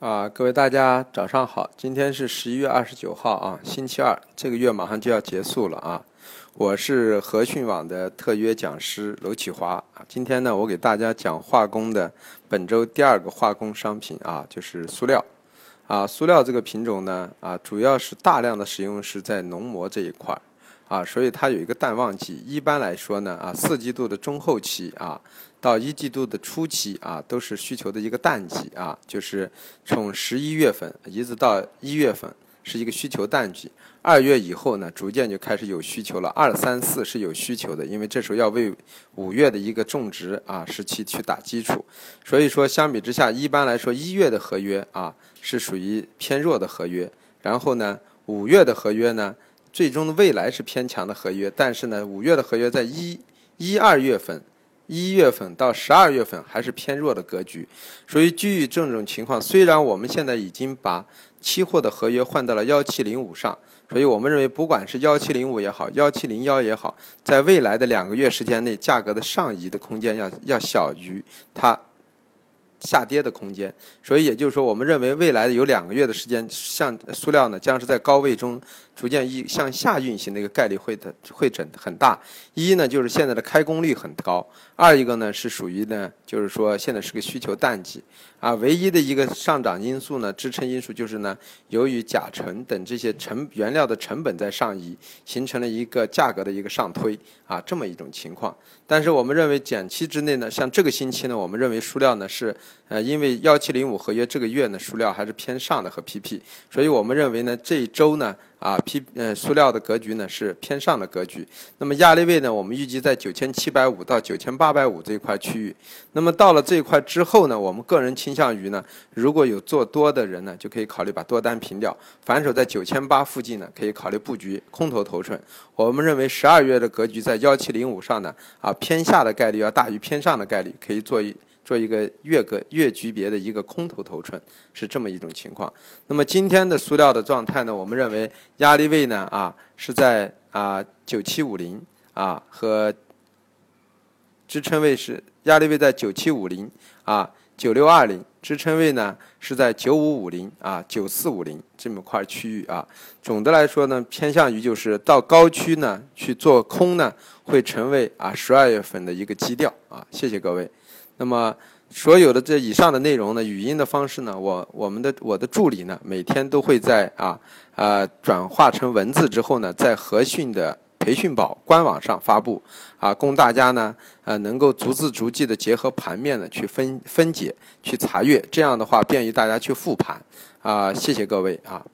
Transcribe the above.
啊，各位大家早上好，今天是十一月二十九号啊，星期二，这个月马上就要结束了啊。我是和讯网的特约讲师娄启华啊，今天呢，我给大家讲化工的本周第二个化工商品啊，就是塑料啊。塑料这个品种呢啊，主要是大量的使用是在农膜这一块儿。啊，所以它有一个淡旺季。一般来说呢，啊，四季度的中后期啊，到一季度的初期啊，都是需求的一个淡季啊，就是从十一月份一直到一月份是一个需求淡季。二月以后呢，逐渐就开始有需求了。二三四是有需求的，因为这时候要为五月的一个种植啊时期去打基础。所以说，相比之下，一般来说一月的合约啊是属于偏弱的合约，然后呢，五月的合约呢。最终的未来是偏强的合约，但是呢，五月的合约在一、一二月份、一月份到十二月份还是偏弱的格局。所以基于这种情况，虽然我们现在已经把期货的合约换到了幺七零五上，所以我们认为不管是幺七零五也好，幺七零幺也好，在未来的两个月时间内，价格的上移的空间要要小于它。下跌的空间，所以也就是说，我们认为未来有两个月的时间，像塑料呢，将是在高位中逐渐一向下运行的一个概率会的会整很大。一呢，就是现在的开工率很高；二一个呢，是属于呢，就是说现在是个需求淡季啊。唯一的一个上涨因素呢，支撑因素就是呢，由于甲醇等这些成原料的成本在上移，形成了一个价格的一个上推啊，这么一种情况。但是我们认为短期之内呢，像这个星期呢，我们认为塑料呢是。呃，因为幺七零五合约这个月呢，塑料还是偏上的和 PP，所以我们认为呢，这一周呢。啊，P 呃，塑料的格局呢是偏上的格局。那么压力位呢，我们预计在九千七百五到九千八百五这一块区域。那么到了这一块之后呢，我们个人倾向于呢，如果有做多的人呢，就可以考虑把多单平掉。反手在九千八附近呢，可以考虑布局空头头寸。我们认为十二月的格局在幺七零五上呢，啊偏下的概率要大于偏上的概率，可以做一。做一个月个月级别的一个空头头寸是这么一种情况。那么今天的塑料的状态呢？我们认为压力位呢啊是在啊九七五零啊和支撑位是压力位在九七五零啊九六二零支撑位呢是在九五五零啊九四五零这么块区域啊。总的来说呢，偏向于就是到高区呢去做空呢，会成为啊十二月份的一个基调啊。谢谢各位。那么，所有的这以上的内容呢，语音的方式呢，我我们的我的助理呢，每天都会在啊啊转化成文字之后呢，在和讯的培训宝官网上发布啊，供大家呢呃能够逐字逐句的结合盘面呢去分分解去查阅，这样的话便于大家去复盘啊，谢谢各位啊。